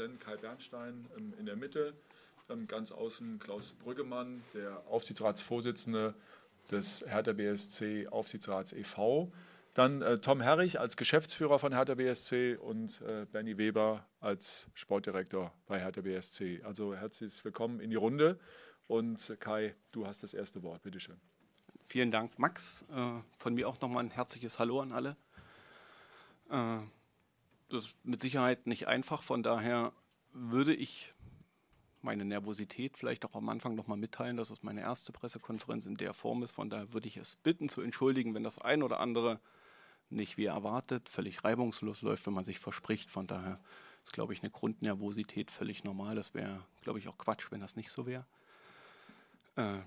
Präsident Kai Bernstein ähm, in der Mitte, ähm, ganz außen Klaus Brüggemann, der Aufsichtsratsvorsitzende des Hertha BSC Aufsichtsrats e.V., dann äh, Tom Herrich als Geschäftsführer von Hertha BSC und äh, Bernie Weber als Sportdirektor bei Hertha BSC. Also herzlich willkommen in die Runde. Und äh, Kai, du hast das erste Wort. Bitte schön. Vielen Dank, Max. Äh, von mir auch nochmal ein herzliches Hallo an alle. Äh, das ist mit Sicherheit nicht einfach. Von daher würde ich meine Nervosität vielleicht auch am Anfang nochmal mitteilen, dass es meine erste Pressekonferenz in der Form ist. Von daher würde ich es bitten zu entschuldigen, wenn das ein oder andere nicht wie erwartet, völlig reibungslos läuft, wenn man sich verspricht. Von daher ist, glaube ich, eine Grundnervosität völlig normal. Das wäre, glaube ich, auch Quatsch, wenn das nicht so wäre. Äh,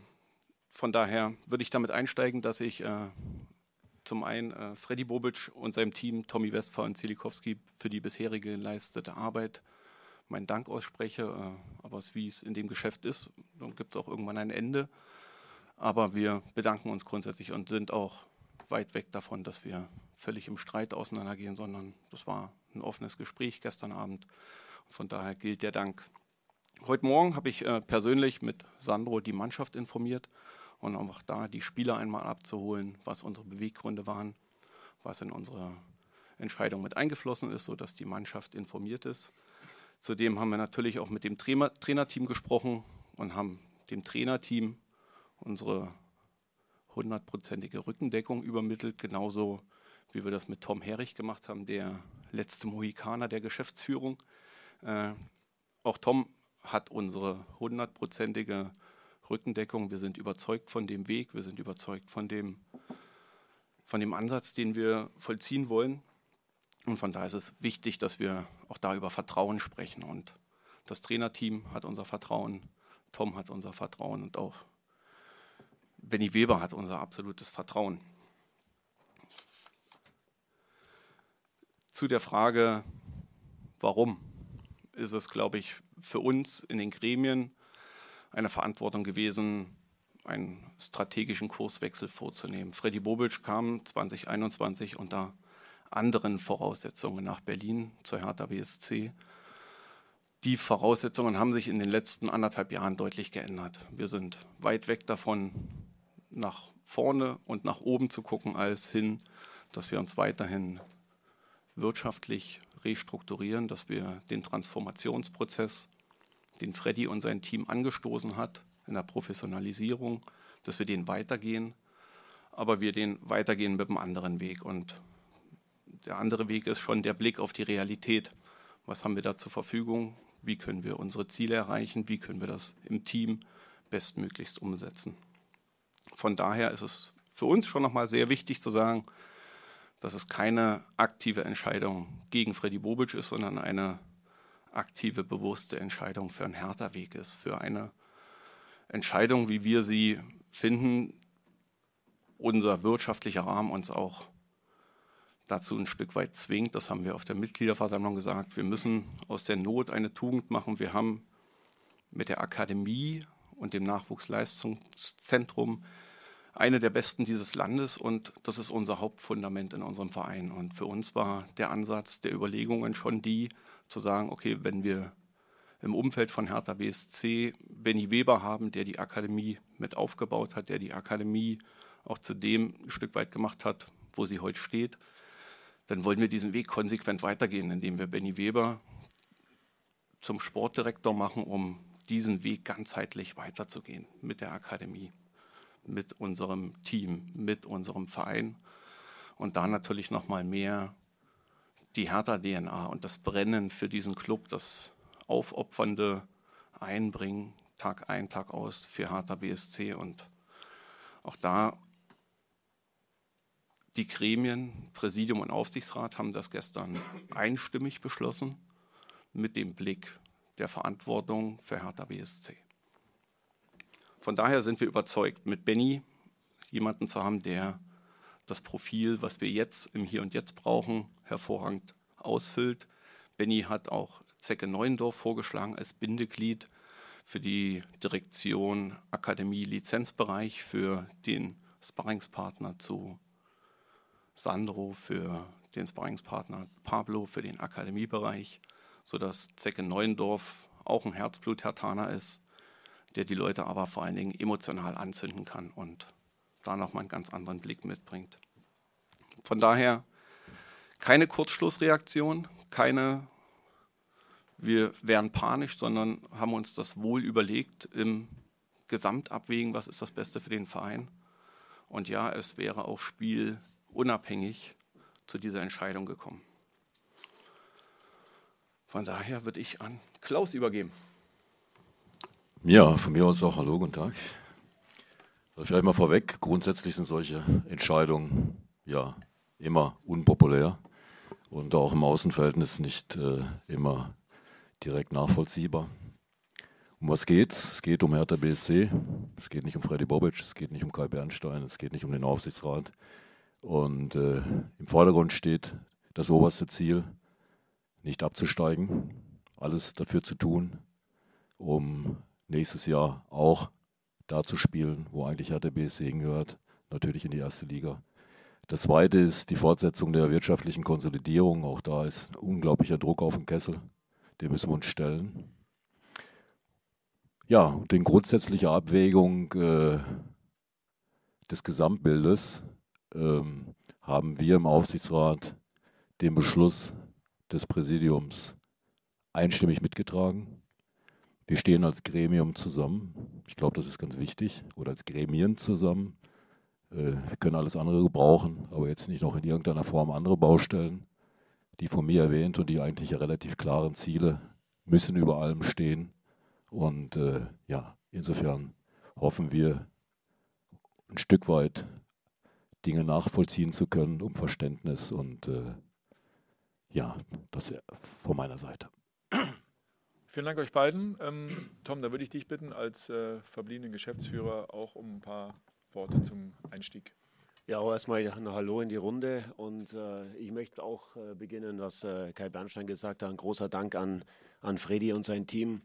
von daher würde ich damit einsteigen, dass ich äh, zum einen äh, Freddy Bobic und seinem Team, Tommy Westphal und Zielikowski, für die bisherige geleistete Arbeit meinen Dank ausspreche. Äh, aber wie es in dem Geschäft ist, dann gibt es auch irgendwann ein Ende. Aber wir bedanken uns grundsätzlich und sind auch weit weg davon, dass wir völlig im Streit auseinandergehen, sondern das war ein offenes Gespräch gestern Abend. Von daher gilt der Dank. Heute Morgen habe ich äh, persönlich mit Sandro die Mannschaft informiert und auch da die Spieler einmal abzuholen, was unsere Beweggründe waren, was in unsere Entscheidung mit eingeflossen ist, sodass die Mannschaft informiert ist. Zudem haben wir natürlich auch mit dem Trainer Trainerteam gesprochen und haben dem Trainerteam unsere hundertprozentige Rückendeckung übermittelt, genauso wie wir das mit Tom Herrich gemacht haben, der letzte Mohikaner der Geschäftsführung. Äh, auch Tom hat unsere hundertprozentige Rückendeckung. Wir sind überzeugt von dem Weg, wir sind überzeugt von dem, von dem Ansatz, den wir vollziehen wollen. Und von daher ist es wichtig, dass wir auch da über Vertrauen sprechen. Und das Trainerteam hat unser Vertrauen, Tom hat unser Vertrauen und auch Benny Weber hat unser absolutes Vertrauen. Zu der Frage, warum, ist es, glaube ich, für uns in den Gremien eine Verantwortung gewesen, einen strategischen Kurswechsel vorzunehmen. Freddy Bobic kam 2021 unter anderen Voraussetzungen nach Berlin zur Hertha BSC. Die Voraussetzungen haben sich in den letzten anderthalb Jahren deutlich geändert. Wir sind weit weg davon, nach vorne und nach oben zu gucken, als hin, dass wir uns weiterhin wirtschaftlich restrukturieren, dass wir den Transformationsprozess, den Freddy und sein Team angestoßen hat in der Professionalisierung, dass wir den weitergehen, aber wir den weitergehen mit einem anderen Weg. Und der andere Weg ist schon der Blick auf die Realität. Was haben wir da zur Verfügung? Wie können wir unsere Ziele erreichen? Wie können wir das im Team bestmöglichst umsetzen? Von daher ist es für uns schon nochmal sehr wichtig zu sagen, dass es keine aktive Entscheidung gegen Freddy Bobic ist, sondern eine aktive, bewusste Entscheidung für einen härter Weg ist, für eine Entscheidung, wie wir sie finden, unser wirtschaftlicher Rahmen uns auch dazu ein Stück weit zwingt. Das haben wir auf der Mitgliederversammlung gesagt. Wir müssen aus der Not eine Tugend machen. Wir haben mit der Akademie und dem Nachwuchsleistungszentrum eine der besten dieses Landes und das ist unser Hauptfundament in unserem Verein. Und für uns war der Ansatz der Überlegungen schon die, zu sagen, okay, wenn wir im Umfeld von Hertha BSC Benny Weber haben, der die Akademie mit aufgebaut hat, der die Akademie auch zu dem ein Stück weit gemacht hat, wo sie heute steht, dann wollen wir diesen Weg konsequent weitergehen, indem wir Benny Weber zum Sportdirektor machen, um diesen Weg ganzheitlich weiterzugehen mit der Akademie mit unserem Team, mit unserem Verein. Und da natürlich noch mal mehr die Hertha-DNA und das Brennen für diesen Club, das aufopfernde Einbringen, Tag ein, Tag aus für Hertha BSC und auch da die Gremien, Präsidium und Aufsichtsrat haben das gestern einstimmig beschlossen mit dem Blick der Verantwortung für Hertha BSC. Von daher sind wir überzeugt, mit Benny jemanden zu haben, der das Profil, was wir jetzt im Hier und Jetzt brauchen, hervorragend ausfüllt. Benny hat auch Zecke Neuendorf vorgeschlagen als Bindeglied für die Direktion Akademie Lizenzbereich, für den Sparringspartner zu Sandro, für den Sparringspartner Pablo, für den Akademiebereich, sodass Zecke Neuendorf auch ein Herzblut-Hertaner ist, der die Leute aber vor allen Dingen emotional anzünden kann und da nochmal einen ganz anderen Blick mitbringt. Von daher keine Kurzschlussreaktion, keine wir wären panisch, sondern haben uns das wohl überlegt im Gesamtabwägen, was ist das Beste für den Verein. Und ja, es wäre auch spielunabhängig zu dieser Entscheidung gekommen. Von daher würde ich an Klaus übergeben. Ja, von mir aus auch Hallo, guten Tag. Also vielleicht mal vorweg, grundsätzlich sind solche Entscheidungen ja immer unpopulär und auch im Außenverhältnis nicht äh, immer direkt nachvollziehbar. Um was geht's? Es geht um Hertha BSC. Es geht nicht um Freddy Bobic, es geht nicht um Kai Bernstein, es geht nicht um den Aufsichtsrat. Und äh, im Vordergrund steht das oberste Ziel, nicht abzusteigen, alles dafür zu tun, um nächstes Jahr auch da zu spielen, wo eigentlich Hertha BSC hingehört, natürlich in die erste Liga. Das zweite ist die Fortsetzung der wirtschaftlichen Konsolidierung. Auch da ist unglaublicher Druck auf den Kessel. Den müssen wir uns stellen. Ja, und in grundsätzlicher Abwägung äh, des Gesamtbildes ähm, haben wir im Aufsichtsrat den Beschluss des Präsidiums einstimmig mitgetragen. Wir stehen als Gremium zusammen. Ich glaube, das ist ganz wichtig. Oder als Gremien zusammen. Äh, wir können alles andere gebrauchen, aber jetzt nicht noch in irgendeiner Form andere Baustellen. Die von mir erwähnt und die eigentlich relativ klaren Ziele müssen über allem stehen. Und äh, ja, insofern hoffen wir ein Stück weit Dinge nachvollziehen zu können, um Verständnis und äh, ja, das von meiner Seite. Vielen Dank euch beiden. Ähm, Tom, da würde ich dich bitten, als äh, verbliebenen Geschäftsführer auch um ein paar Worte zum Einstieg. Ja, auch erstmal ein Hallo in die Runde und äh, ich möchte auch äh, beginnen, was äh, Kai Bernstein gesagt hat. Ein großer Dank an, an Freddy und sein Team.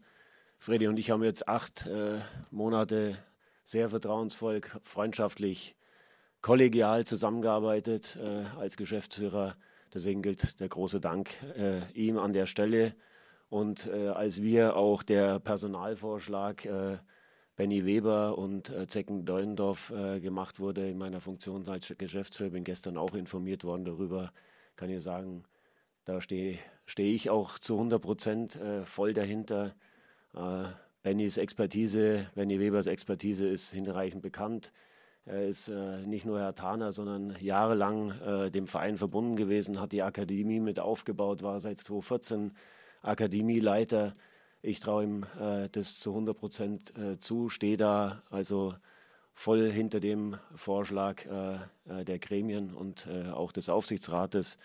Freddy und ich haben jetzt acht äh, Monate sehr vertrauensvoll, freundschaftlich, kollegial zusammengearbeitet äh, als Geschäftsführer. Deswegen gilt der große Dank äh, ihm an der Stelle. Und als wir auch der Personalvorschlag Benny Weber und äh, Zecken Deulendorf äh, gemacht wurde in meiner Funktion als Geschäftsführer. Bin gestern auch informiert worden darüber. Kann ich sagen, da stehe steh ich auch zu 100 Prozent äh, voll dahinter. Äh, Bennys Expertise, Benny Webers Expertise ist hinreichend bekannt. Er ist äh, nicht nur Herr Taner, sondern jahrelang äh, dem Verein verbunden gewesen, hat die Akademie mit aufgebaut, war seit 2014 Akademieleiter ich traue ihm äh, das zu 100 Prozent äh, zu, stehe da also voll hinter dem Vorschlag äh, äh der Gremien und äh, auch des Aufsichtsrates.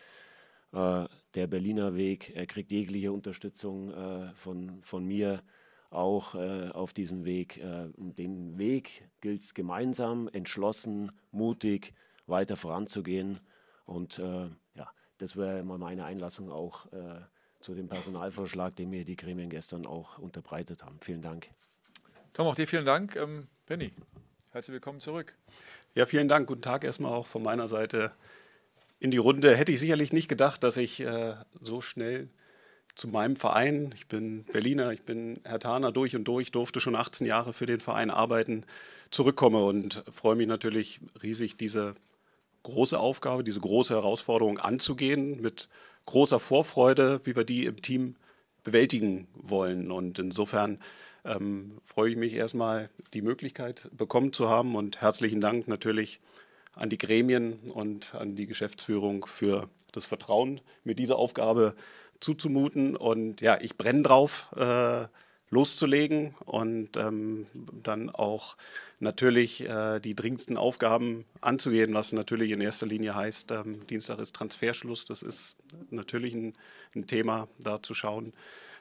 Äh, der Berliner Weg, er kriegt jegliche Unterstützung von, von mir auch auf diesem Weg. den Weg gilt es gemeinsam, entschlossen, mutig weiter voranzugehen. Und ja, das wäre immer meine Einlassung auch zu dem Personalvorschlag, den mir die Gremien gestern auch unterbreitet haben. Vielen Dank. Tom, auch dir vielen Dank. Ähm, Penny, herzlich willkommen zurück. Ja, vielen Dank. Guten Tag erstmal auch von meiner Seite in die Runde. Hätte ich sicherlich nicht gedacht, dass ich äh, so schnell zu meinem Verein, ich bin Berliner, ich bin Herr Taner durch und durch, durfte schon 18 Jahre für den Verein arbeiten, zurückkomme und freue mich natürlich riesig, diese große Aufgabe, diese große Herausforderung anzugehen mit großer Vorfreude, wie wir die im Team bewältigen wollen. Und insofern ähm, freue ich mich erstmal, die Möglichkeit bekommen zu haben und herzlichen Dank natürlich an die Gremien und an die Geschäftsführung für das Vertrauen, mir diese Aufgabe zuzumuten. Und ja, ich brenne drauf, äh, loszulegen und ähm, dann auch natürlich äh, die dringendsten Aufgaben anzugehen, was natürlich in erster Linie heißt, ähm, Dienstag ist Transferschluss. Das ist natürlich ein, ein Thema, da zu schauen,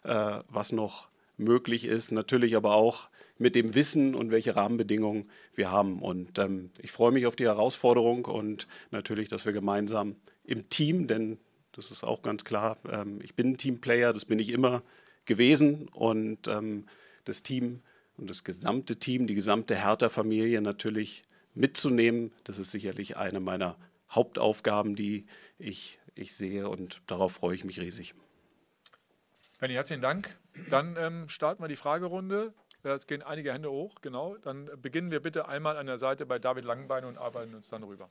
äh, was noch möglich ist. Natürlich aber auch mit dem Wissen und welche Rahmenbedingungen wir haben. Und ähm, ich freue mich auf die Herausforderung und natürlich, dass wir gemeinsam im Team, denn das ist auch ganz klar, ähm, ich bin ein Teamplayer, das bin ich immer gewesen und ähm, das Team und das gesamte Team, die gesamte Hertha-Familie natürlich mitzunehmen. Das ist sicherlich eine meiner Hauptaufgaben, die ich, ich sehe und darauf freue ich mich riesig. Benny, herzlichen Dank. Dann ähm, starten wir die Fragerunde. Es gehen einige Hände hoch, genau. Dann beginnen wir bitte einmal an der Seite bei David Langenbein und arbeiten uns dann rüber.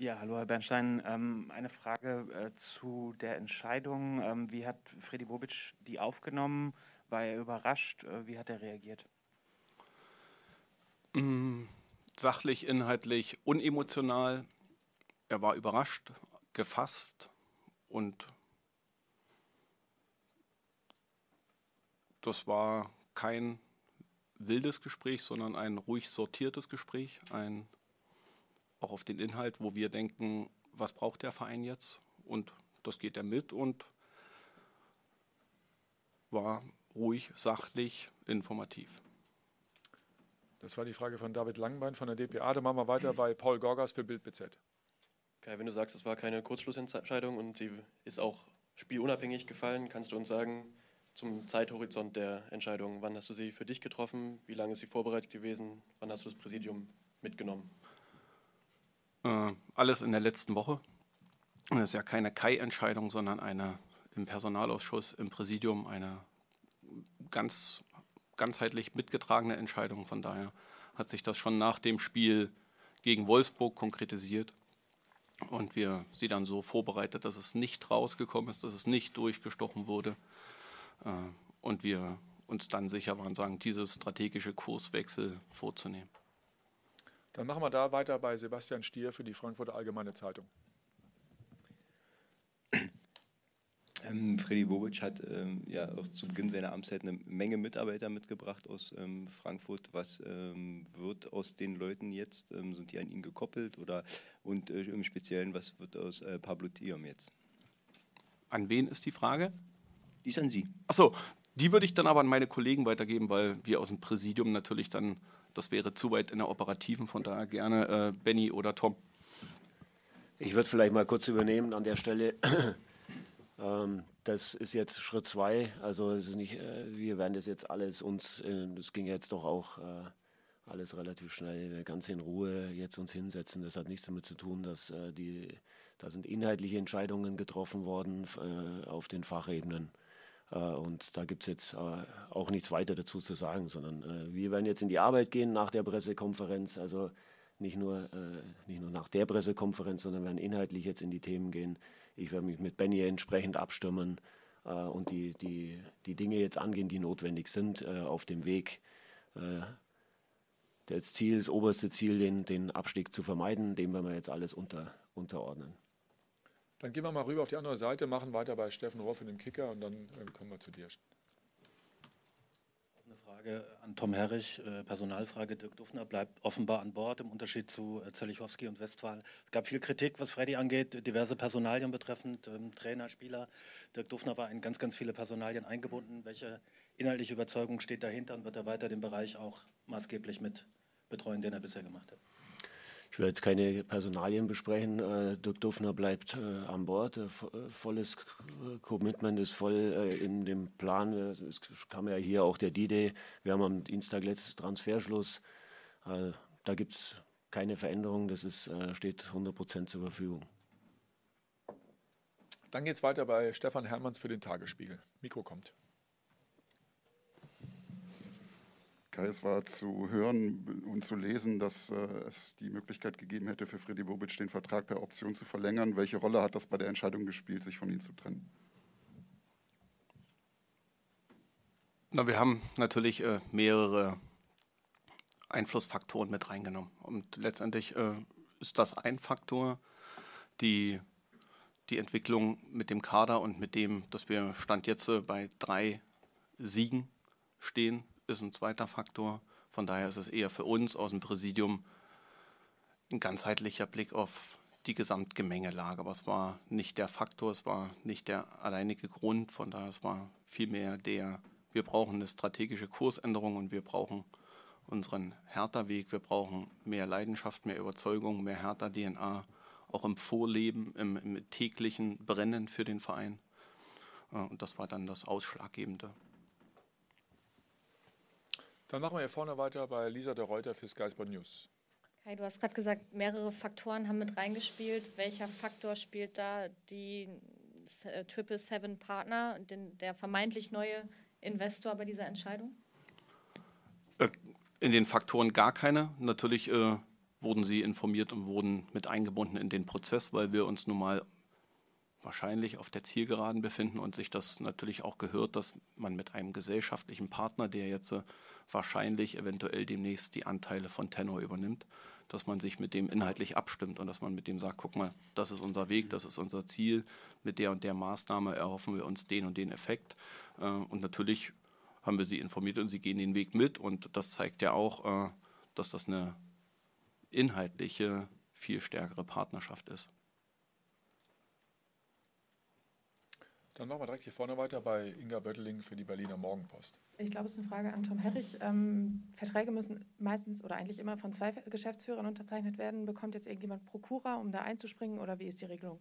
Ja, hallo Herr Bernstein. Ähm, eine Frage äh, zu der Entscheidung. Ähm, wie hat Freddy Bobic die aufgenommen? War er überrascht? Äh, wie hat er reagiert? Mm, sachlich, inhaltlich, unemotional. Er war überrascht, gefasst und das war kein wildes Gespräch, sondern ein ruhig sortiertes Gespräch, ein auch auf den Inhalt, wo wir denken, was braucht der Verein jetzt? Und das geht er mit und war ruhig, sachlich, informativ. Das war die Frage von David Langbein von der DPA. Dann machen wir weiter bei Paul Gorgas für Bild BZ. Kai, wenn du sagst, es war keine Kurzschlussentscheidung und sie ist auch spielunabhängig gefallen, kannst du uns sagen, zum Zeithorizont der Entscheidung, wann hast du sie für dich getroffen? Wie lange ist sie vorbereitet gewesen? Wann hast du das Präsidium mitgenommen? Äh, alles in der letzten Woche. Das ist ja keine Kai-Entscheidung, sondern eine im Personalausschuss, im Präsidium, eine ganz ganzheitlich mitgetragene Entscheidung. Von daher hat sich das schon nach dem Spiel gegen Wolfsburg konkretisiert und wir sie dann so vorbereitet, dass es nicht rausgekommen ist, dass es nicht durchgestochen wurde äh, und wir uns dann sicher waren, sagen, diese strategische Kurswechsel vorzunehmen. Dann machen wir da weiter bei Sebastian Stier für die Frankfurter Allgemeine Zeitung. Ähm, Freddy Bobic hat ähm, ja auch zu Beginn seiner Amtszeit eine Menge Mitarbeiter mitgebracht aus ähm, Frankfurt. Was ähm, wird aus den Leuten jetzt? Ähm, sind die an ihn gekoppelt? Oder und äh, im Speziellen, was wird aus äh, Pablo Thiam jetzt? An wen ist die Frage? Die ist an Sie. Achso, die würde ich dann aber an meine Kollegen weitergeben, weil wir aus dem Präsidium natürlich dann das wäre zu weit in der operativen, von daher gerne äh, Benny oder Tom. Ich würde vielleicht mal kurz übernehmen an der Stelle. ähm, das ist jetzt Schritt zwei. Also es ist nicht, äh, wir werden das jetzt alles uns, äh, das ging jetzt doch auch äh, alles relativ schnell, ganz in Ruhe jetzt uns hinsetzen. Das hat nichts damit zu tun, dass äh, die, da sind inhaltliche Entscheidungen getroffen worden äh, auf den Fachebenen. Äh, und da gibt es jetzt äh, auch nichts weiter dazu zu sagen, sondern äh, wir werden jetzt in die Arbeit gehen nach der Pressekonferenz. Also nicht nur, nicht nur nach der Pressekonferenz, sondern werden inhaltlich jetzt in die Themen gehen. Ich werde mich mit Benny entsprechend abstimmen und die, die, die Dinge jetzt angehen, die notwendig sind auf dem Weg. Das Ziel, das oberste Ziel, den, den Abstieg zu vermeiden, dem werden wir jetzt alles unter, unterordnen. Dann gehen wir mal rüber auf die andere Seite, machen weiter bei Steffen Roff in dem Kicker und dann äh, kommen wir zu dir. Eine Frage an Tom Herrich, äh, Personalfrage. Dirk Dufner bleibt offenbar an Bord im Unterschied zu äh, Zelichowski und Westphal. Es gab viel Kritik, was Freddy angeht, diverse Personalien betreffend ähm, Trainer, Spieler. Dirk Dufner war in ganz, ganz viele Personalien eingebunden. Welche inhaltliche Überzeugung steht dahinter und wird er weiter den Bereich auch maßgeblich mit betreuen, den er bisher gemacht hat? Ich will jetzt keine Personalien besprechen. Äh, Dirk Duffner bleibt äh, an Bord. Äh, volles Commitment ist voll in dem Plan. Es kam ja hier auch der D-Day. Wir haben am Dienstag letztes Transferschluss. da gibt es keine Veränderung. Das ist, steht 100 Prozent zur Verfügung. Dann geht es weiter bei Stefan Hermanns für den Tagesspiegel. Mikro kommt. Es war zu hören und zu lesen, dass äh, es die Möglichkeit gegeben hätte, für Freddy Bobic den Vertrag per Option zu verlängern. Welche Rolle hat das bei der Entscheidung gespielt, sich von ihm zu trennen? Na, wir haben natürlich äh, mehrere Einflussfaktoren mit reingenommen. Und letztendlich äh, ist das ein Faktor, die, die Entwicklung mit dem Kader und mit dem, dass wir Stand jetzt äh, bei drei Siegen stehen, ist ein zweiter Faktor. Von daher ist es eher für uns aus dem Präsidium ein ganzheitlicher Blick auf die Gesamtgemengelage. Aber es war nicht der Faktor, es war nicht der alleinige Grund. Von daher es war vielmehr der, wir brauchen eine strategische Kursänderung und wir brauchen unseren Hertha-Weg. Wir brauchen mehr Leidenschaft, mehr Überzeugung, mehr Hertha-DNA, auch im Vorleben, im, im täglichen Brennen für den Verein. Äh, und das war dann das Ausschlaggebende. Dann machen wir hier vorne weiter bei Lisa de Reuter für Sky Sport News. Kai, du hast gerade gesagt, mehrere Faktoren haben mit reingespielt. Welcher Faktor spielt da die äh, Triple Seven Partner, den, der vermeintlich neue Investor bei dieser Entscheidung? Äh, in den Faktoren gar keine. Natürlich äh, wurden sie informiert und wurden mit eingebunden in den Prozess, weil wir uns nun mal wahrscheinlich auf der Zielgeraden befinden und sich das natürlich auch gehört, dass man mit einem gesellschaftlichen Partner, der jetzt äh, wahrscheinlich eventuell demnächst die Anteile von Tenor übernimmt, dass man sich mit dem inhaltlich abstimmt und dass man mit dem sagt, guck mal, das ist unser Weg, das ist unser Ziel, mit der und der Maßnahme erhoffen wir uns den und den Effekt. Äh, und natürlich haben wir sie informiert und sie gehen den Weg mit und das zeigt ja auch, äh, dass das eine inhaltliche, viel stärkere Partnerschaft ist. Dann machen wir direkt hier vorne weiter bei Inga Bötteling für die Berliner Morgenpost. Ich glaube, es ist eine Frage an Tom Herrich. Ähm, Verträge müssen meistens oder eigentlich immer von zwei Geschäftsführern unterzeichnet werden. Bekommt jetzt irgendjemand Prokura, um da einzuspringen oder wie ist die Regelung?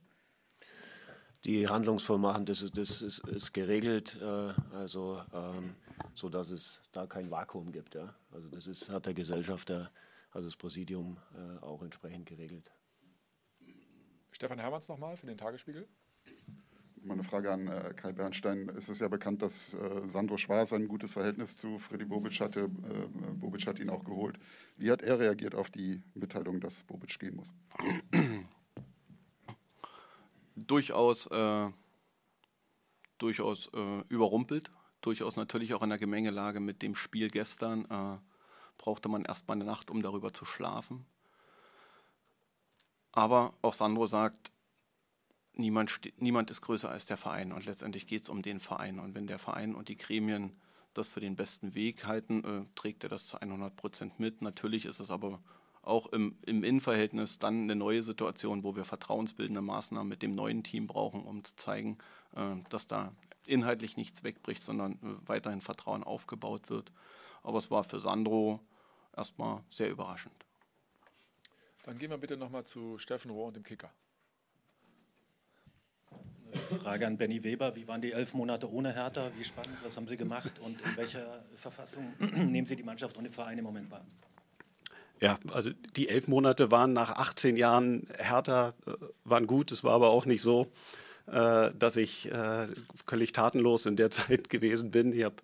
Die Handlungsvollmacht das, das ist, ist geregelt, äh, also ähm, so dass es da kein Vakuum gibt. Ja? Also das ist, hat der Gesellschafter, also das Präsidium äh, auch entsprechend geregelt. Stefan Hermanns nochmal für den Tagesspiegel. Meine Frage an äh, Kai Bernstein. Es ist ja bekannt, dass äh, Sandro Schwarz ein gutes Verhältnis zu Freddy Bobic hatte. Äh, Bobic hat ihn auch geholt. Wie hat er reagiert auf die Mitteilung, dass Bobic gehen muss? durchaus, äh, durchaus äh, überrumpelt. Durchaus natürlich auch in der Gemengelage mit dem Spiel gestern. Äh, brauchte man erstmal eine Nacht, um darüber zu schlafen. Aber auch Sandro sagt, niemand, niemand ist größer als der Verein und letztendlich geht es um den Verein. Und wenn der Verein und die Gremien das für den besten Weg halten, äh, trägt er das zu 100 Prozent mit. Natürlich ist es aber auch im, im Innenverhältnis dann eine neue Situation, wo wir vertrauensbildende Maßnahmen mit dem neuen Team brauchen, um zu zeigen, äh, dass da inhaltlich nichts wegbricht, sondern äh, weiterhin Vertrauen aufgebaut wird. Aber es war für Sandro erstmal sehr überraschend. Dann gehen wir bitte nochmal zu Steffen Rohr und dem Kicker. Frage an Benny Weber. Wie waren die elf Monate ohne Hertha? Wie spannend? Was haben Sie gemacht? Und in welcher Verfassung nehmen Sie die Mannschaft und den Verein im Moment wahr? Ja, also die elf Monate waren nach 18 Jahren Hertha, äh, waren gut. Es war aber auch nicht so, äh, dass ich äh, völlig tatenlos in der Zeit gewesen bin. Ich habe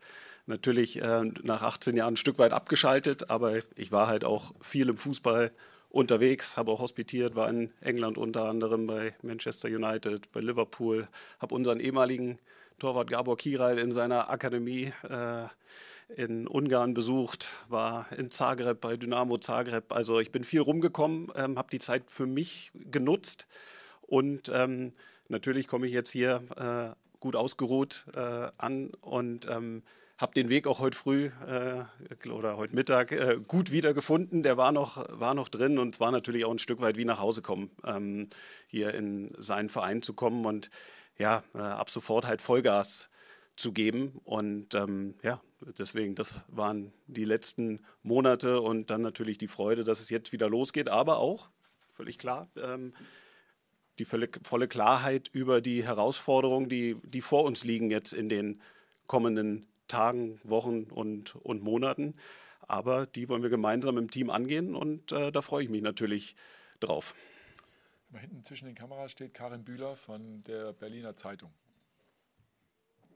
natürlich nach 18 Jahren ein Stück weit abgeschaltet, aber ich war halt auch viel im Fußball unterwegs, habe auch hospitiert, war in England unter anderem bei Manchester United, bei Liverpool, habe unseren ehemaligen Torwart Gabor Kiral in seiner Akademie äh, in Ungarn besucht, war in Zagreb bei Dynamo Zagreb. Also ich bin viel rumgekommen, ähm, habe die Zeit für mich genutzt und ähm, natürlich komme ich jetzt hier äh, gut ausgeruht äh, an und ähm, habe den Weg auch heute früh äh, oder heute Mittag äh, gut wiedergefunden. Der war noch, war noch drin und war natürlich auch ein Stück weit wie nach Hause kommen, ähm, hier in seinen Verein zu kommen und ja, äh, ab sofort halt Vollgas zu geben. Und ähm, ja, deswegen, das waren die letzten Monate und dann natürlich die Freude, dass es jetzt wieder losgeht, aber auch, völlig klar, ähm, die völlig, volle Klarheit über die Herausforderungen, die, die vor uns liegen jetzt in den kommenden Tagen, Wochen und, und Monaten. Aber die wollen wir gemeinsam im Team angehen und äh, da freue ich mich natürlich drauf. Hinten zwischen den Kameras steht Karin Bühler von der Berliner Zeitung.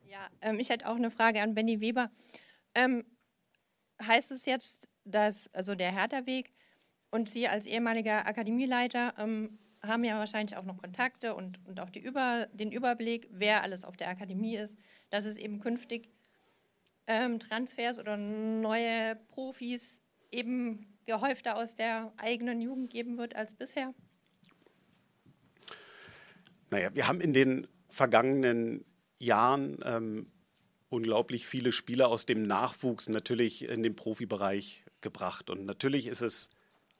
Ja, ähm, ich hätte auch eine Frage an Benny Weber. Ähm, heißt es jetzt, dass also der Hertha-Weg und Sie als ehemaliger Akademieleiter ähm, haben ja wahrscheinlich auch noch Kontakte und, und auch die Über, den Überblick, wer alles auf der Akademie ist, dass es eben künftig ähm, Transfers oder neue Profis eben gehäufter aus der eigenen Jugend geben wird als bisher? Naja, wir haben in den vergangenen Jahren ähm, unglaublich viele Spieler aus dem Nachwuchs natürlich in den Profibereich gebracht. Und natürlich ist es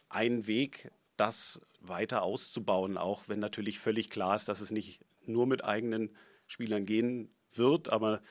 ein Weg, das weiter auszubauen, auch wenn natürlich völlig klar ist, dass es nicht nur mit eigenen Spielern gehen wird. Aber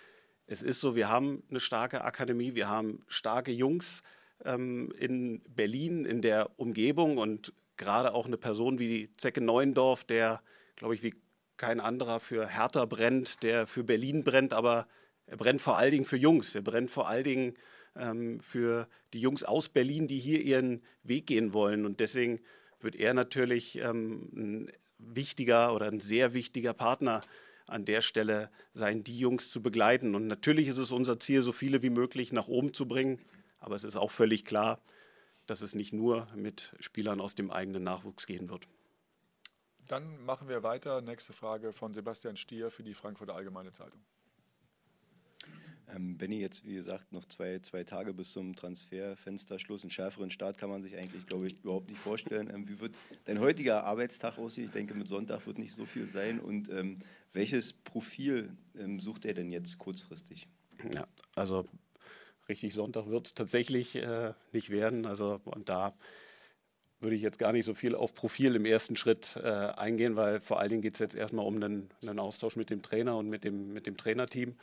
es ist so, wir haben eine starke Akademie, wir haben starke Jungs ähm, in Berlin, in der Umgebung und gerade auch eine Person wie Zecke Neuendorf, der, glaube ich, wie kein anderer für Hertha brennt, der für Berlin brennt, aber er brennt vor allen Dingen für Jungs. Er brennt vor allen Dingen ähm, für die Jungs aus Berlin, die hier ihren Weg gehen wollen. Und deswegen wird er natürlich ähm, ein wichtiger oder ein sehr wichtiger Partner an der Stelle sein, die Jungs zu begleiten. Und natürlich ist es unser Ziel, so viele wie möglich nach oben zu bringen. Aber es ist auch völlig klar, dass es nicht nur mit Spielern aus dem eigenen Nachwuchs gehen wird. Dann machen wir weiter. Nächste Frage von Sebastian Stier für die Frankfurter Allgemeine Zeitung. Ähm, Benny, jetzt wie gesagt, noch zwei, zwei Tage bis zum Transferfensterschluss. Einen schärferen Start kann man sich eigentlich, glaube ich, überhaupt nicht vorstellen. Ähm, wie wird dein heutiger Arbeitstag aussehen? Ich denke, mit Sonntag wird nicht so viel sein. Und ähm, welches Profil ähm, sucht er denn jetzt kurzfristig? Ja, also richtig Sonntag wird es tatsächlich äh, nicht werden. Also und da würde ich jetzt gar nicht so viel auf Profil im ersten Schritt äh, eingehen, weil vor allen Dingen geht es jetzt erstmal um einen, einen, Austausch mit dem Trainer und mit dem, mit dem Trainerteam.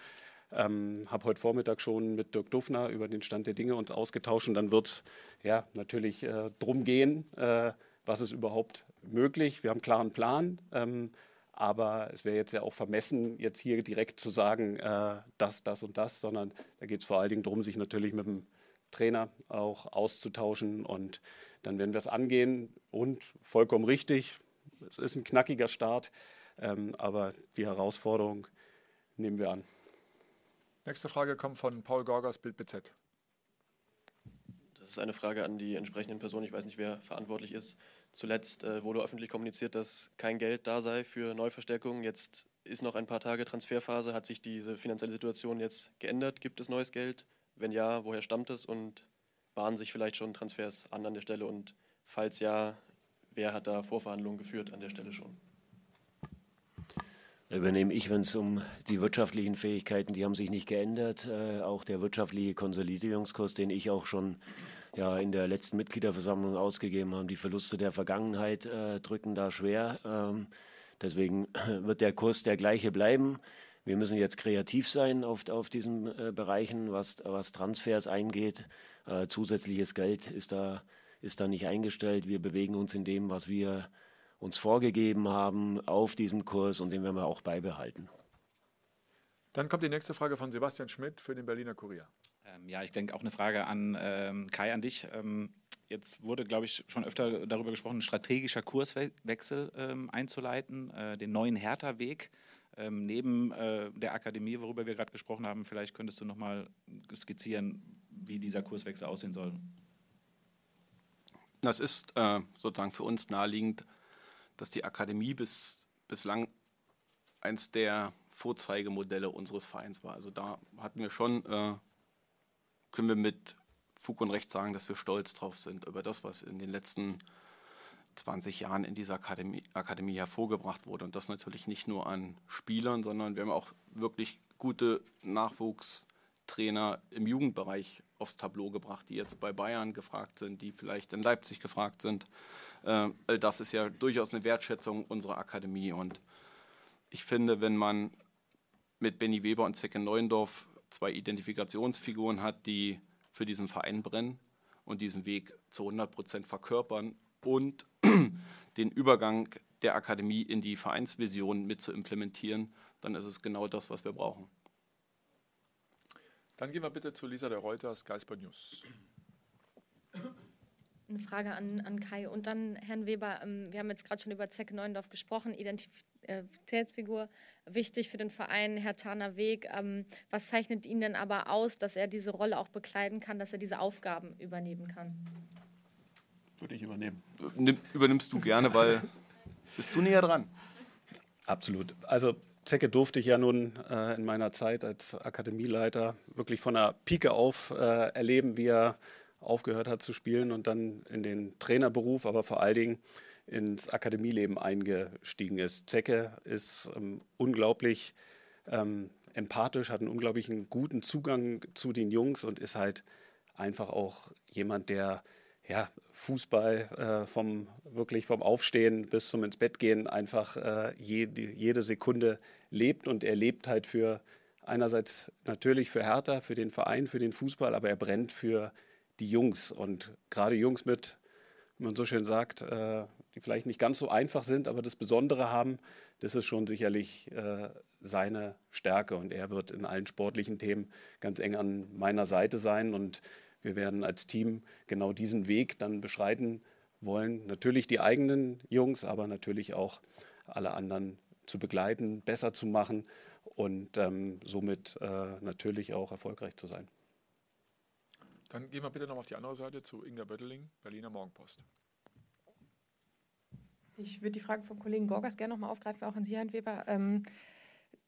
Ähm, habe heute Vormittag schon mit Dirk Duffner über den Stand der Dinge uns ausgetauscht und dann wird es ja, natürlich äh, drum gehen, äh, was ist überhaupt möglich. Wir haben einen klaren Plan, ähm, aber es wäre jetzt ja auch vermessen, jetzt hier direkt zu sagen, äh, das, das und das, sondern da geht es vor allen Dingen darum, sich natürlich mit dem Trainer auch auszutauschen und dann werden wir es angehen und vollkommen richtig, es ist ein knackiger Start, ähm, aber die Herausforderung nehmen wir an. Nächste Frage kommt von Paul Gorgers, Bild BZ. Das ist eine Frage an die entsprechenden Personen. Ich weiß nicht, wer verantwortlich ist. Zuletzt äh, wurde öffentlich kommuniziert, dass kein Geld da sei für Neuverstärkungen. Jetzt ist noch ein paar Tage Transferphase. Hat sich diese finanzielle Situation jetzt geändert? Gibt es neues Geld? Wenn ja, woher stammt es? Und bahnen sich vielleicht schon Transfers an an der Stelle? Und falls ja, wer hat da Vorverhandlungen geführt an der Stelle schon? Übernehme ich, wenn es um die wirtschaftlichen Fähigkeiten, die haben sich nicht geändert. Äh, auch der wirtschaftliche Konsolidierungskurs, den ich auch schon ja, in der letzten Mitgliederversammlung ausgegeben habe, die Verluste der Vergangenheit äh, drücken da schwer. Ähm, deswegen wird der Kurs der gleiche bleiben. Wir müssen jetzt kreativ sein auf, auf diesen äh, Bereichen, was, was Transfers eingeht. Äh, zusätzliches Geld ist da, ist da nicht eingestellt. Wir bewegen uns in dem, was wir uns vorgegeben haben auf diesem Kurs und den werden wir auch beibehalten. Dann kommt die nächste Frage von Sebastian Schmidt für den Berliner Kurier. Ähm, ja, ich denke auch eine Frage an ähm, Kai, an dich. Ähm, jetzt wurde, glaube ich, schon öfter darüber gesprochen, ein strategischer Kurswechsel ähm, einzuleiten, äh, den neuen Hertha-Weg. Ähm, neben äh, der Akademie, worüber wir gerade gesprochen haben, vielleicht könntest du noch mal skizzieren, wie dieser Kurswechsel aussehen soll. Das ist äh, sozusagen für uns naheliegend, dass die Akademie bis, bislang eins der Vorzeigemodelle unseres Vereins war. Also da hatten wir schon, äh, können wir mit Fug und Recht sagen, dass wir stolz drauf sind über das, was in den letzten 20 Jahren in dieser Akademie, Akademie hervorgebracht wurde. Und das natürlich nicht nur an Spielern, sondern wir haben auch wirklich gute Nachwuchstrainer im Jugendbereich aufs Tableau gebracht, die jetzt bei Bayern gefragt sind, die vielleicht in Leipzig gefragt sind. Äh, das ist ja durchaus eine Wertschätzung unserer Akademie. Und ich finde, wenn man mit Benny Weber und Zecke Neuendorf zwei Identifikationsfiguren hat, die für diesen Verein brennen und diesen Weg zu 100 Prozent verkörpern und den Übergang der Akademie in die Vereinsvision mit zu implementieren, dann ist es genau das, was wir brauchen. Dann gehen wir bitte zu Lisa der Reuter, Sky Sport News eine Frage an, an Kai und dann Herrn Weber. Ähm, wir haben jetzt gerade schon über Zecke Neuendorf gesprochen, Identitätsfigur, wichtig für den Verein, Herr Taner Weg. Ähm, was zeichnet ihn denn aber aus, dass er diese Rolle auch bekleiden kann, dass er diese Aufgaben übernehmen kann? Würde ich übernehmen. Nimm, übernimmst du gerne, weil bist du näher dran. Absolut. Also Zecke durfte ich ja nun äh, in meiner Zeit als Akademieleiter wirklich von der Pike auf äh, erleben, wie er aufgehört hat zu spielen und dann in den Trainerberuf, aber vor allen Dingen ins Akademieleben eingestiegen ist. Zecke ist ähm, unglaublich ähm, empathisch, hat einen unglaublichen guten Zugang zu den Jungs und ist halt einfach auch jemand, der ja, Fußball äh, vom wirklich vom Aufstehen bis zum ins Bett gehen einfach äh, jede, jede Sekunde lebt und er lebt halt für einerseits natürlich für Hertha, für den Verein, für den Fußball, aber er brennt für die Jungs und gerade Jungs mit, wie man so schön sagt, äh, die vielleicht nicht ganz so einfach sind, aber das Besondere haben, das ist schon sicherlich äh, seine Stärke und er wird in allen sportlichen Themen ganz eng an meiner Seite sein und wir werden als Team genau diesen Weg dann beschreiten wollen. Natürlich die eigenen Jungs, aber natürlich auch alle anderen zu begleiten, besser zu machen und ähm, somit äh, natürlich auch erfolgreich zu sein. Dann gehen wir bitte noch auf die andere Seite zu Inga Bötteling, Berliner Morgenpost. Ich würde die Frage vom Kollegen Gorgas gerne nochmal aufgreifen, auch an Sie, Herrn Weber. Ähm,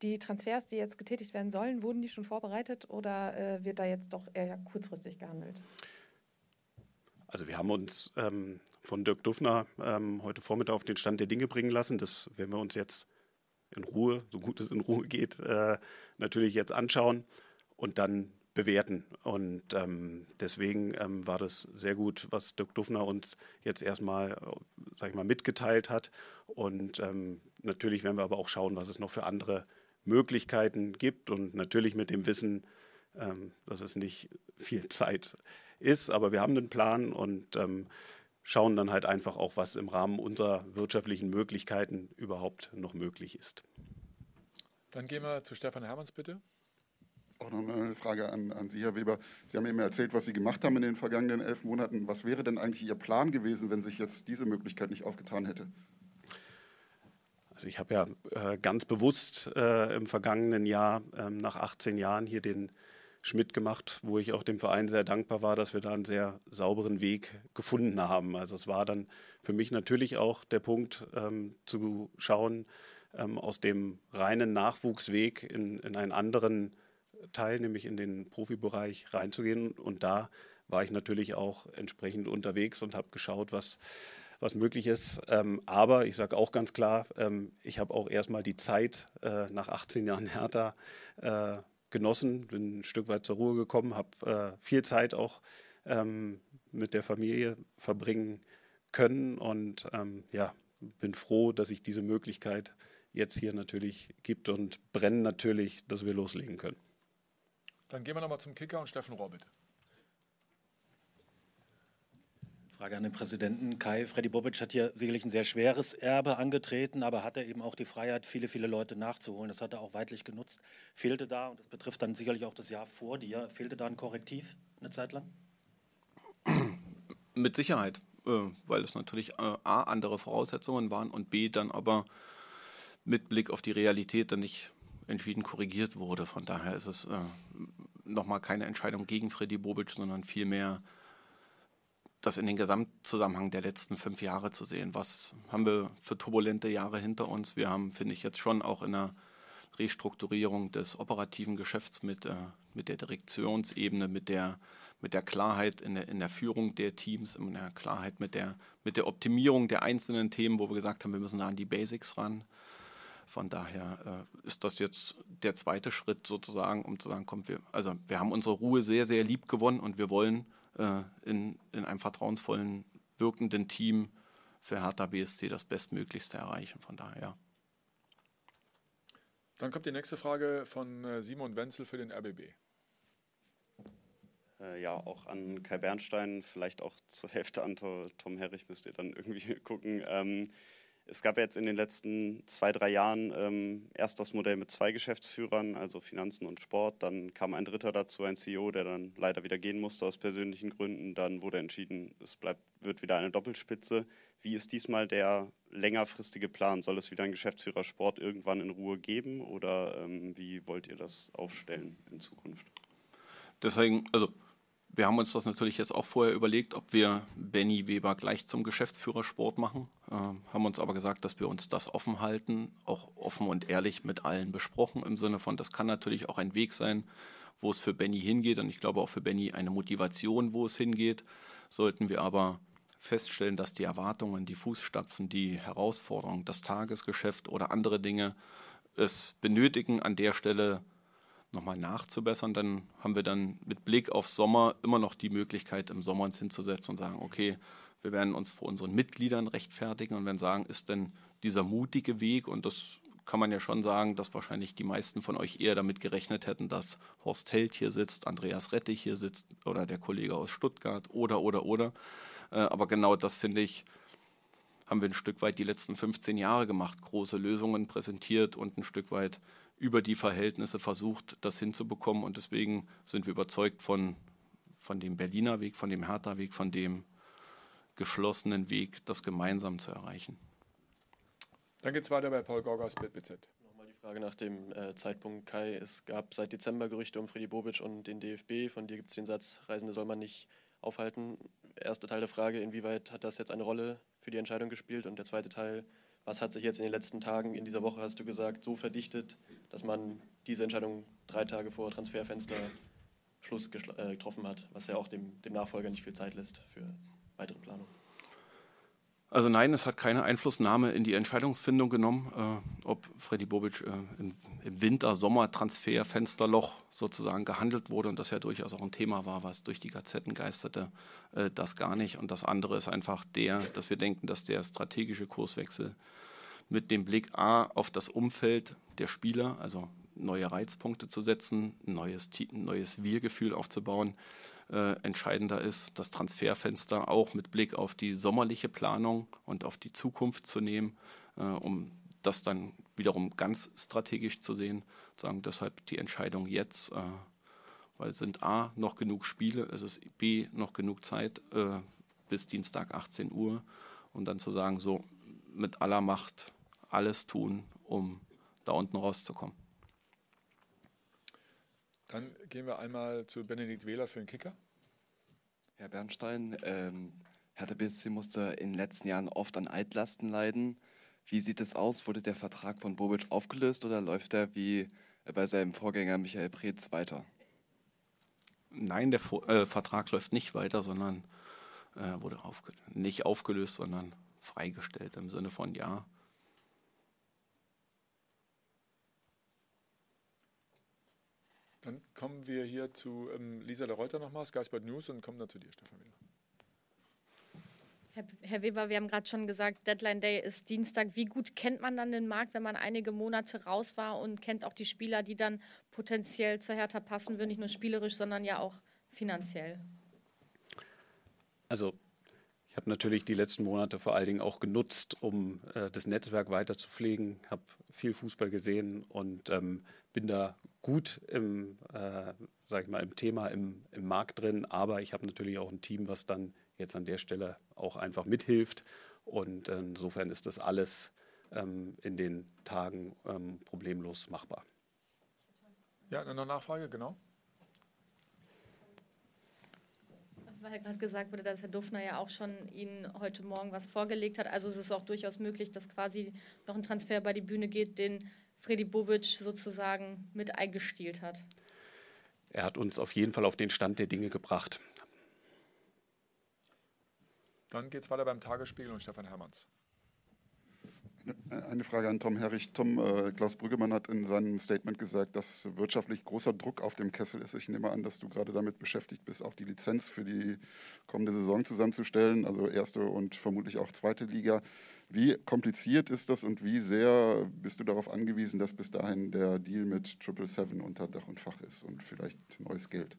die Transfers, die jetzt getätigt werden sollen, wurden die schon vorbereitet oder äh, wird da jetzt doch eher kurzfristig gehandelt? Also wir haben uns ähm, von Dirk Duffner ähm, heute Vormittag auf den Stand der Dinge bringen lassen. Das werden wir uns jetzt in Ruhe, so gut es in Ruhe geht, äh, natürlich jetzt anschauen und dann bewerten. Und ähm, deswegen ähm, war das sehr gut, was Dirk Duffner uns jetzt erstmal, sag ich mal, mitgeteilt hat. Und ähm, natürlich werden wir aber auch schauen, was es noch für andere Möglichkeiten gibt. Und natürlich mit dem Wissen, ähm, dass es nicht viel Zeit ist, aber wir haben einen Plan und ähm, schauen dann halt einfach auch, was im Rahmen unserer wirtschaftlichen Möglichkeiten überhaupt noch möglich ist. Dann gehen wir zu Stefan Hermanns, bitte. Auch noch eine Frage an, an Sie, Herr Weber. Sie haben eben erzählt, was Sie gemacht haben in den vergangenen elf Monaten. Was wäre denn eigentlich Ihr Plan gewesen, wenn sich jetzt diese Möglichkeit nicht aufgetan hätte? Also ich habe ja äh, ganz bewusst äh, im vergangenen Jahr, äh, nach 18 Jahren, hier den Schmidt gemacht, wo ich auch dem Verein sehr dankbar war, dass wir da einen sehr sauberen Weg gefunden haben. Also es war dann für mich natürlich auch der Punkt ähm, zu schauen, ähm, aus dem reinen Nachwuchsweg in, in einen anderen Teil, nämlich in den Profibereich reinzugehen. Und da war ich natürlich auch entsprechend unterwegs und habe geschaut, was, was möglich ist. Ähm, aber ich sage auch ganz klar, ähm, ich habe auch erstmal die Zeit äh, nach 18 Jahren Hertha äh, genossen, bin ein Stück weit zur Ruhe gekommen, habe äh, viel Zeit auch ähm, mit der Familie verbringen können und ähm, ja, bin froh, dass ich diese Möglichkeit jetzt hier natürlich gibt und brennen natürlich, dass wir loslegen können. Dann gehen wir nochmal zum Kicker und Steffen Rohr, bitte. Frage an den Präsidenten Kai. Freddy Bobic hat hier sicherlich ein sehr schweres Erbe angetreten, aber hat er eben auch die Freiheit, viele, viele Leute nachzuholen. Das hat er auch weitlich genutzt. Fehlte da, und das betrifft dann sicherlich auch das Jahr vor dir, fehlte da ein Korrektiv eine Zeit lang? Mit Sicherheit, äh, weil es natürlich äh, A, andere Voraussetzungen waren und B, dann aber mit Blick auf die Realität dann nicht entschieden korrigiert wurde. Von daher ist es äh, nochmal keine Entscheidung gegen Freddy Bobic, sondern vielmehr das in den Gesamtzusammenhang der letzten fünf Jahre zu sehen. Was haben wir für turbulente Jahre hinter uns? Wir haben, finde ich, jetzt schon auch in der Restrukturierung des operativen Geschäfts mit, äh, mit der Direktionsebene, mit der, mit der Klarheit in der, in der Führung der Teams, in der Klarheit mit der, mit der Optimierung der einzelnen Themen, wo wir gesagt haben, wir müssen da an die Basics ran. Von daher äh, ist das jetzt der zweite Schritt sozusagen, um zu sagen, komm, wir, also wir haben unsere Ruhe sehr, sehr lieb gewonnen und wir wollen äh, in, in einem vertrauensvollen, wirkenden Team für Hertha BSC das Bestmöglichste erreichen. Von daher. Dann kommt die nächste Frage von äh, Simon Wenzel für den RBB. Äh, ja, auch an Kai Bernstein, vielleicht auch zur Hälfte an Tom Herrich müsst ihr dann irgendwie gucken. Ähm, es gab jetzt in den letzten zwei, drei Jahren ähm, erst das Modell mit zwei Geschäftsführern, also Finanzen und Sport. Dann kam ein Dritter dazu, ein CEO, der dann leider wieder gehen musste aus persönlichen Gründen. Dann wurde entschieden, es bleibt, wird wieder eine Doppelspitze. Wie ist diesmal der längerfristige Plan? Soll es wieder einen Geschäftsführer Sport irgendwann in Ruhe geben oder ähm, wie wollt ihr das aufstellen in Zukunft? Deswegen, also wir haben uns das natürlich jetzt auch vorher überlegt, ob wir Benny Weber gleich zum Geschäftsführer Sport machen, äh, haben uns aber gesagt, dass wir uns das offen halten, auch offen und ehrlich mit allen besprochen, im Sinne von, das kann natürlich auch ein Weg sein, wo es für Benny hingeht und ich glaube auch für Benny eine Motivation, wo es hingeht. Sollten wir aber feststellen, dass die Erwartungen, die Fußstapfen, die Herausforderungen, das Tagesgeschäft oder andere Dinge es benötigen, an der Stelle nochmal nachzubessern, dann haben wir dann mit Blick auf Sommer immer noch die Möglichkeit, im Sommer uns hinzusetzen und sagen, okay, wir werden uns vor unseren Mitgliedern rechtfertigen und werden sagen, ist denn dieser mutige Weg, und das kann man ja schon sagen, dass wahrscheinlich die meisten von euch eher damit gerechnet hätten, dass Horst Held hier sitzt, Andreas Rettich hier sitzt oder der Kollege aus Stuttgart oder, oder, oder. Äh, aber genau das finde ich, haben wir ein Stück weit die letzten 15 Jahre gemacht, große Lösungen präsentiert und ein Stück weit über die Verhältnisse versucht, das hinzubekommen. Und deswegen sind wir überzeugt von, von dem Berliner Weg, von dem Hertha-Weg, von dem geschlossenen Weg, das gemeinsam zu erreichen. Dann geht es weiter bei Paul Gorgas mit BZ. Nochmal die Frage nach dem äh, Zeitpunkt, Kai. Es gab seit Dezember Gerüchte um Freddy Bobic und den DFB. Von dir gibt es den Satz, Reisende soll man nicht aufhalten. Erster Teil der Frage, inwieweit hat das jetzt eine Rolle für die Entscheidung gespielt? Und der zweite Teil, was hat sich jetzt in den letzten Tagen, in dieser Woche hast du gesagt, so verdichtet, dass man diese Entscheidung drei Tage vor Transferfenster Schluss äh, getroffen hat, was ja auch dem, dem Nachfolger nicht viel Zeit lässt für weitere Planung? Also nein, es hat keine Einflussnahme in die Entscheidungsfindung genommen, äh, ob Freddy Bobic äh, im, im Winter-Sommer-Transfer-Fensterloch sozusagen gehandelt wurde und das ja durchaus auch ein Thema war, was durch die Gazetten geisterte, äh, das gar nicht. Und das andere ist einfach der, dass wir denken, dass der strategische Kurswechsel mit dem Blick A auf das Umfeld der Spieler, also neue Reizpunkte zu setzen, ein neues, neues Wir-Gefühl aufzubauen, äh, entscheidender ist, das Transferfenster auch mit Blick auf die sommerliche Planung und auf die Zukunft zu nehmen, äh, um das dann wiederum ganz strategisch zu sehen. Sagen deshalb die Entscheidung jetzt, äh, weil es sind A noch genug Spiele, es ist B noch genug Zeit äh, bis Dienstag 18 Uhr und dann zu sagen, so mit aller Macht alles tun, um da unten rauszukommen. Dann gehen wir einmal zu Benedikt Wähler für den Kicker. Herr Bernstein, ähm, Hertha BSC musste in den letzten Jahren oft an Altlasten leiden. Wie sieht es aus? Wurde der Vertrag von Bobic aufgelöst oder läuft er wie bei seinem Vorgänger Michael Preetz weiter? Nein, der äh, Vertrag läuft nicht weiter, sondern äh, wurde aufge nicht aufgelöst, sondern freigestellt im Sinne von ja, Dann kommen wir hier zu ähm, Lisa de Reuter nochmal, Sky Sport News, und kommen dann zu dir, Stefan Wieler. Herr, Herr Weber, wir haben gerade schon gesagt, Deadline Day ist Dienstag. Wie gut kennt man dann den Markt, wenn man einige Monate raus war und kennt auch die Spieler, die dann potenziell zur Hertha passen würden, nicht nur spielerisch, sondern ja auch finanziell? Also ich habe natürlich die letzten Monate vor allen Dingen auch genutzt, um äh, das Netzwerk weiter zu pflegen, habe viel Fußball gesehen und ähm, bin da gut im, äh, sag ich mal, im Thema, im, im Markt drin. Aber ich habe natürlich auch ein Team, was dann jetzt an der Stelle auch einfach mithilft. Und insofern ist das alles ähm, in den Tagen ähm, problemlos machbar. Ja, eine Nachfrage, genau. Weil ja gerade gesagt wurde, dass Herr Duffner ja auch schon Ihnen heute Morgen was vorgelegt hat. Also es ist auch durchaus möglich, dass quasi noch ein Transfer bei die Bühne geht, den Freddy Bobic sozusagen mit eingestielt hat. Er hat uns auf jeden Fall auf den Stand der Dinge gebracht. Dann geht es weiter beim Tagesspiegel und Stefan Hermanns. Eine Frage an Tom Herrich. Tom, äh, Klaus Brüggemann hat in seinem Statement gesagt, dass wirtschaftlich großer Druck auf dem Kessel ist. Ich nehme an, dass du gerade damit beschäftigt bist, auch die Lizenz für die kommende Saison zusammenzustellen, also erste und vermutlich auch zweite Liga. Wie kompliziert ist das und wie sehr bist du darauf angewiesen, dass bis dahin der Deal mit 777 unter Dach und Fach ist und vielleicht neues Geld?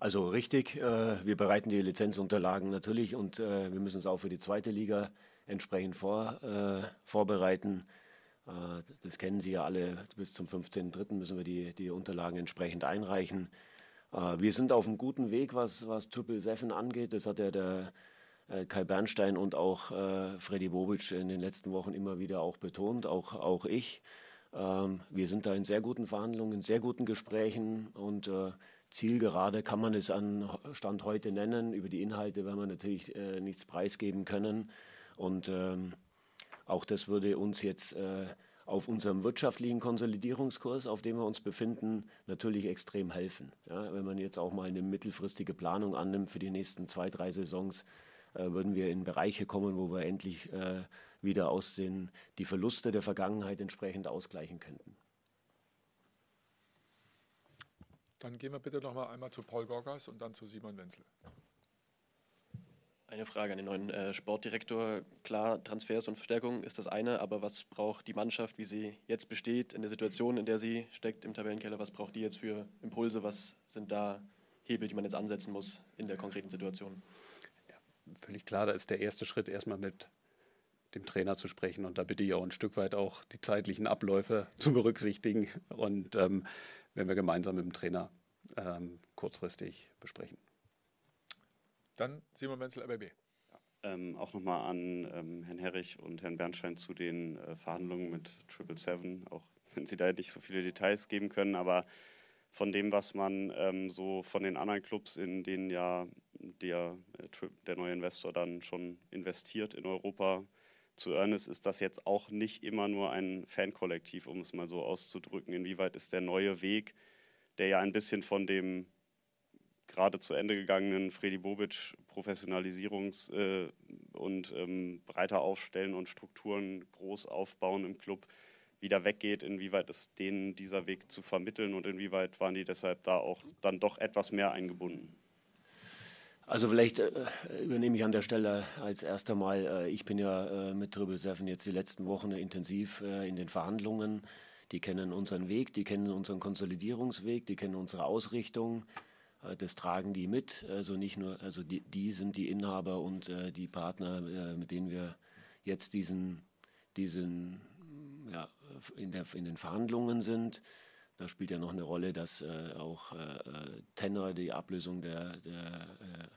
Also richtig, äh, wir bereiten die Lizenzunterlagen natürlich und äh, wir müssen es auch für die zweite Liga entsprechend vor, äh, vorbereiten. Äh, das kennen Sie ja alle, bis zum 15.03. müssen wir die, die Unterlagen entsprechend einreichen. Äh, wir sind auf einem guten Weg, was, was 777 angeht. Das hat ja der äh, Kai Bernstein und auch äh, Freddy Bobic in den letzten Wochen immer wieder auch betont, auch, auch ich. Ähm, wir sind da in sehr guten Verhandlungen, in sehr guten Gesprächen und äh, zielgerade kann man es an Stand heute nennen. Über die Inhalte werden wir natürlich äh, nichts preisgeben können. Und ähm, auch das würde uns jetzt äh, auf unserem wirtschaftlichen Konsolidierungskurs, auf dem wir uns befinden, natürlich extrem helfen. Ja, wenn man jetzt auch mal eine mittelfristige Planung annimmt für die nächsten zwei, drei Saisons, äh, würden wir in Bereiche kommen, wo wir endlich äh, wieder aus den, die Verluste der Vergangenheit entsprechend ausgleichen könnten. Dann gehen wir bitte noch mal einmal zu Paul Gorgas und dann zu Simon Wenzel. Eine Frage an den neuen äh, Sportdirektor. Klar, Transfers und Verstärkungen ist das eine, aber was braucht die Mannschaft, wie sie jetzt besteht, in der Situation, in der sie steckt im Tabellenkeller? Was braucht die jetzt für Impulse? Was sind da Hebel, die man jetzt ansetzen muss in der konkreten Situation? völlig klar, da ist der erste Schritt erstmal mit dem Trainer zu sprechen. Und da bitte ich auch ein Stück weit auch die zeitlichen Abläufe zu berücksichtigen und ähm, wenn wir gemeinsam mit dem Trainer ähm, kurzfristig besprechen. Dann Simon Wenzel, RBB. ähm, auch nochmal an ähm, Herrn Herrich und Herrn Bernstein zu den äh, Verhandlungen mit Triple Seven, auch wenn Sie da nicht so viele Details geben können, aber von dem, was man ähm, so von den anderen Clubs, in denen ja der, äh, der neue Investor dann schon investiert in Europa, zu Ernest ist das jetzt auch nicht immer nur ein Fankollektiv, um es mal so auszudrücken. Inwieweit ist der neue Weg, der ja ein bisschen von dem gerade zu Ende gegangenen Freddy Bobic Professionalisierungs- äh, und ähm, breiter aufstellen und Strukturen groß aufbauen im Club wieder weggeht, inwieweit ist denen dieser Weg zu vermitteln und inwieweit waren die deshalb da auch dann doch etwas mehr eingebunden? Also vielleicht äh, übernehme ich an der Stelle als erster Mal, äh, ich bin ja äh, mit Triple Seven jetzt die letzten Wochen intensiv äh, in den Verhandlungen. Die kennen unseren Weg, die kennen unseren Konsolidierungsweg, die kennen unsere Ausrichtung. Äh, das tragen die mit. Also nicht nur, also die, die sind die Inhaber und äh, die Partner, mit denen wir jetzt diesen, diesen ja, in, der, in den Verhandlungen sind. Da spielt ja noch eine Rolle, dass äh, auch äh, Tenor die Ablösung der, der, äh,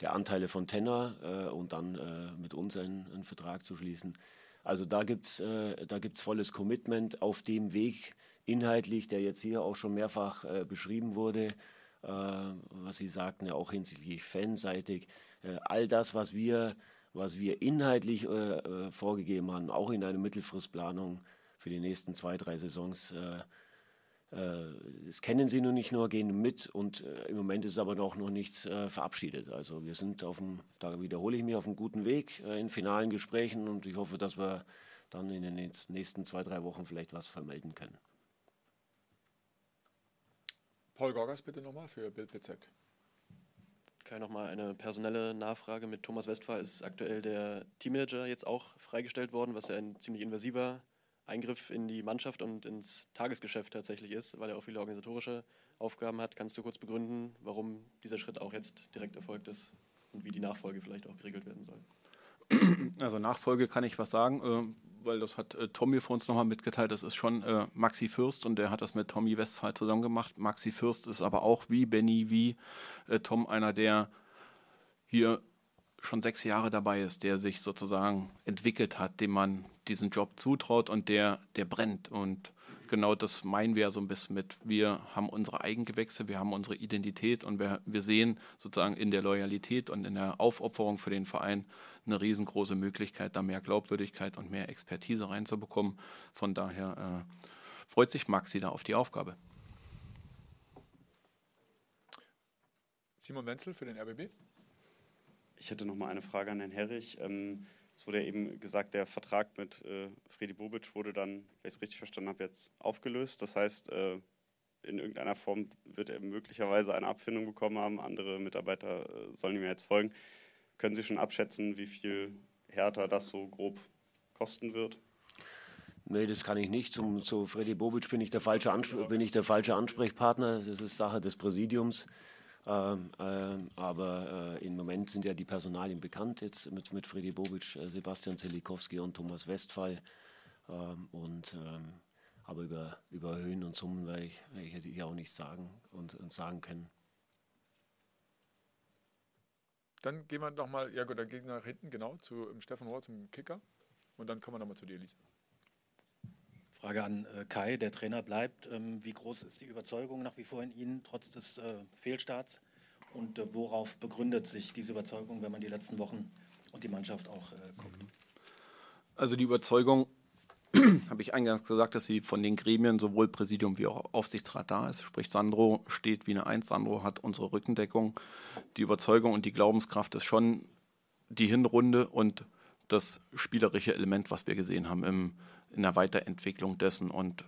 der Anteile von Tenor äh, und dann äh, mit uns einen, einen, Vertrag zu schließen. Also da gibt es äh, gibt's volles Commitment auf dem Weg inhaltlich, der jetzt hier auch schon mehrfach äh, beschrieben wurde, was Sie sagten, ja auch hinsichtlich fanseitig. all das, was wir, was wir inhaltlich vorgegeben haben, auch in einer Mittelfristplanung für die nächsten zwei, drei Saisons, äh, das kennen sie nur nicht nur, gehen mit und äh, im Moment ist aber noch, noch nichts äh, verabschiedet. Also wir sind auf dem, da wiederhole ich mich, auf einem guten Weg in finalen Gesprächen und ich hoffe, dass wir dann in den nächsten zwei, drei Wochen vielleicht was vermelden können. Paul Gorgas bitte nochmal für Bild BZ. Kai, nochmal eine personelle Nachfrage. Mit Thomas Westphal ist aktuell der Teammanager jetzt auch freigestellt worden, was ja ein ziemlich invasiver Eingriff in die Mannschaft und ins Tagesgeschäft tatsächlich ist, weil er auch viele organisatorische Aufgaben hat. Kannst du kurz begründen, warum dieser Schritt auch jetzt direkt erfolgt ist und wie die Nachfolge vielleicht auch geregelt werden soll? Also Nachfolge kann ich was sagen, äh, weil das hat äh, Tommy für uns nochmal mitgeteilt. Das ist schon äh, Maxi Fürst und der hat das mit Tommy Westphal zusammen gemacht. Maxi Fürst ist aber auch wie Benny, wie Tom einer, der hier schon sechs Jahre dabei ist, der sich sozusagen entwickelt hat, dem man diesen Job zutraut und der, der brennt. Und genau das meinen wir so ein bisschen mit. Wir haben unsere Eigengewächse, wir haben unsere Identität und wir, wir sehen sozusagen in der Loyalität und in der Aufopferung für den Verein eine riesengroße Möglichkeit, da mehr Glaubwürdigkeit und mehr Expertise reinzubekommen. Von daher äh, freut sich Maxi da auf die Aufgabe. Simon Wenzel für den RBB. Ich hätte noch mal eine Frage an Herrn Herrich. Ähm, es wurde eben gesagt, der Vertrag mit äh, Fredi Bobic wurde dann, wenn ich es richtig verstanden habe, jetzt aufgelöst. Das heißt, äh, in irgendeiner Form wird er möglicherweise eine Abfindung bekommen haben. Andere Mitarbeiter äh, sollen ihm jetzt folgen. Können Sie schon abschätzen, wie viel härter das so grob kosten wird? Nee, das kann ich nicht. Zum, zu Freddy Bobic bin ich, der falsche bin ich der falsche Ansprechpartner. Das ist Sache des Präsidiums. Ähm, ähm, aber äh, im Moment sind ja die Personalien bekannt, jetzt mit, mit Freddy Bobic, äh, Sebastian Zelikowski und Thomas Westphal. Ähm, und, ähm, aber über, über Höhen und Summen werde ich, werde ich hier auch nichts sagen und, und sagen können. Dann gehen wir nochmal, ja gut, dann gehen wir nach hinten, genau, zu Stefan Rohr, zum Kicker. Und dann kommen wir nochmal zu dir, Lisa. Frage an äh, Kai, der Trainer bleibt. Ähm, wie groß ist die Überzeugung nach wie vor in Ihnen, trotz des äh, Fehlstarts? Und äh, worauf begründet sich diese Überzeugung, wenn man die letzten Wochen und die Mannschaft auch guckt? Also die Überzeugung, habe ich eingangs gesagt, dass sie von den Gremien sowohl Präsidium wie auch Aufsichtsrat da ist. Sprich, Sandro steht wie eine Eins. Sandro hat unsere Rückendeckung. Die Überzeugung und die Glaubenskraft ist schon die Hinrunde und das spielerische Element, was wir gesehen haben im in der Weiterentwicklung dessen. Und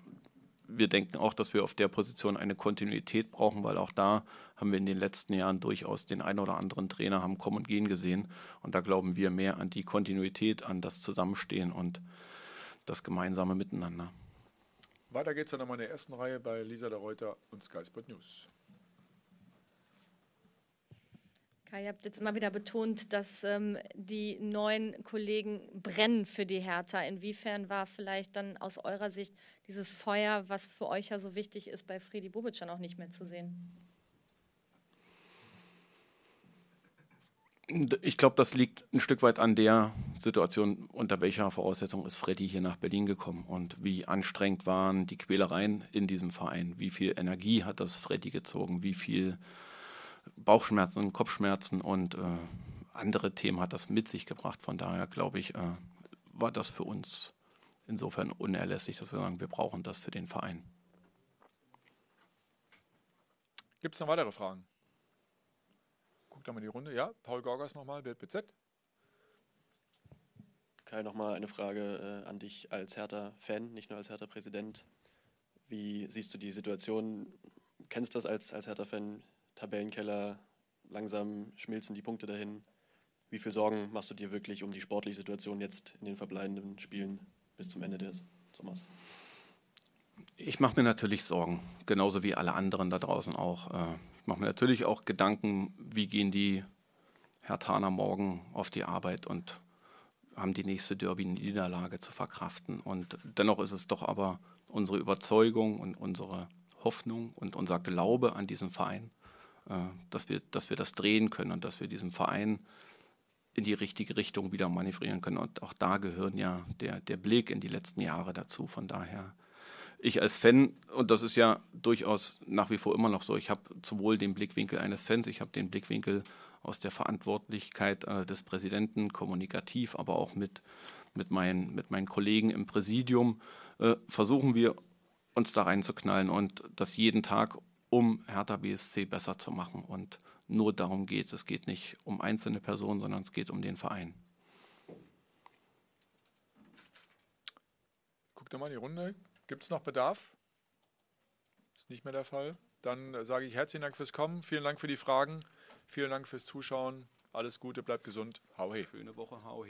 wir denken auch, dass wir auf der Position eine Kontinuität brauchen, weil auch da haben wir in den letzten Jahren durchaus den einen oder anderen Trainer haben kommen und gehen gesehen. Und da glauben wir mehr an die Kontinuität, an das Zusammenstehen und das gemeinsame Miteinander. Weiter geht's dann nochmal in der ersten Reihe bei Lisa der Reuter und Sky Sport News. Kai, ihr habt jetzt immer wieder betont, dass ähm, die neuen Kollegen brennen für die Hertha. Inwiefern war vielleicht dann aus eurer Sicht dieses Feuer, was für euch ja so wichtig ist, bei Fredi Bobic dann auch nicht mehr zu sehen? Ich glaube, das liegt ein Stück weit an der Situation, unter welcher Voraussetzung ist Freddy hier nach Berlin gekommen und wie anstrengend waren die Quälereien in diesem Verein, wie viel Energie hat das Freddy gezogen, wie viel Bauchschmerzen, Kopfschmerzen und äh, andere Themen hat das mit sich gebracht. Von daher glaube ich, äh, war das für uns insofern unerlässlich, dass wir sagen, wir brauchen das für den Verein. Gibt es noch weitere Fragen? Guckt da mal die Runde. Ja, Paul Gorgas nochmal, BZ. Kai, nochmal eine Frage äh, an dich als Hertha-Fan, nicht nur als Hertha-Präsident. Wie siehst du die Situation? Kennst du das als, als Hertha-Fan? Tabellenkeller, langsam schmilzen die Punkte dahin. Wie viel Sorgen machst du dir wirklich um die sportliche Situation jetzt in den verbleibenden Spielen bis zum Ende des Sommers? Ich mache mir natürlich Sorgen, genauso wie alle anderen da draußen auch. Äh, ich mache mir natürlich auch Gedanken, wie gehen die Hertaner morgen auf die Arbeit und haben die nächste Derby-Niederlage zu verkraften. Und dennoch ist es doch aber unsere Überzeugung und unsere Hoffnung und unser Glaube an diesen Verein, dass wir, dass wir das drehen können und dass wir diesen Verein in die richtige Richtung wieder manövrieren können. Und auch da gehören ja der, der Blick in die letzten Jahre dazu. Von daher, ich als Fan, und das ist ja durchaus nach wie vor immer noch so, ich habe sowohl den Blickwinkel eines Fans, ich habe den Blickwinkel aus der Verantwortlichkeit äh, des Präsidenten, kommunikativ, aber auch mit, mit, mein, mit meinen Kollegen im Präsidium, äh, versuchen wir uns da reinzuknallen und das jeden Tag, um Hertha BSC besser zu machen. Und nur darum geht es. Es geht nicht um einzelne Personen, sondern es geht um den Verein. Guckt mal in die Runde. Gibt es noch Bedarf? Ist nicht mehr der Fall. Dann sage ich herzlichen Dank fürs Kommen, vielen Dank für die Fragen, vielen Dank fürs Zuschauen. Alles Gute, bleibt gesund. Hau he. Schöne Woche, hau he.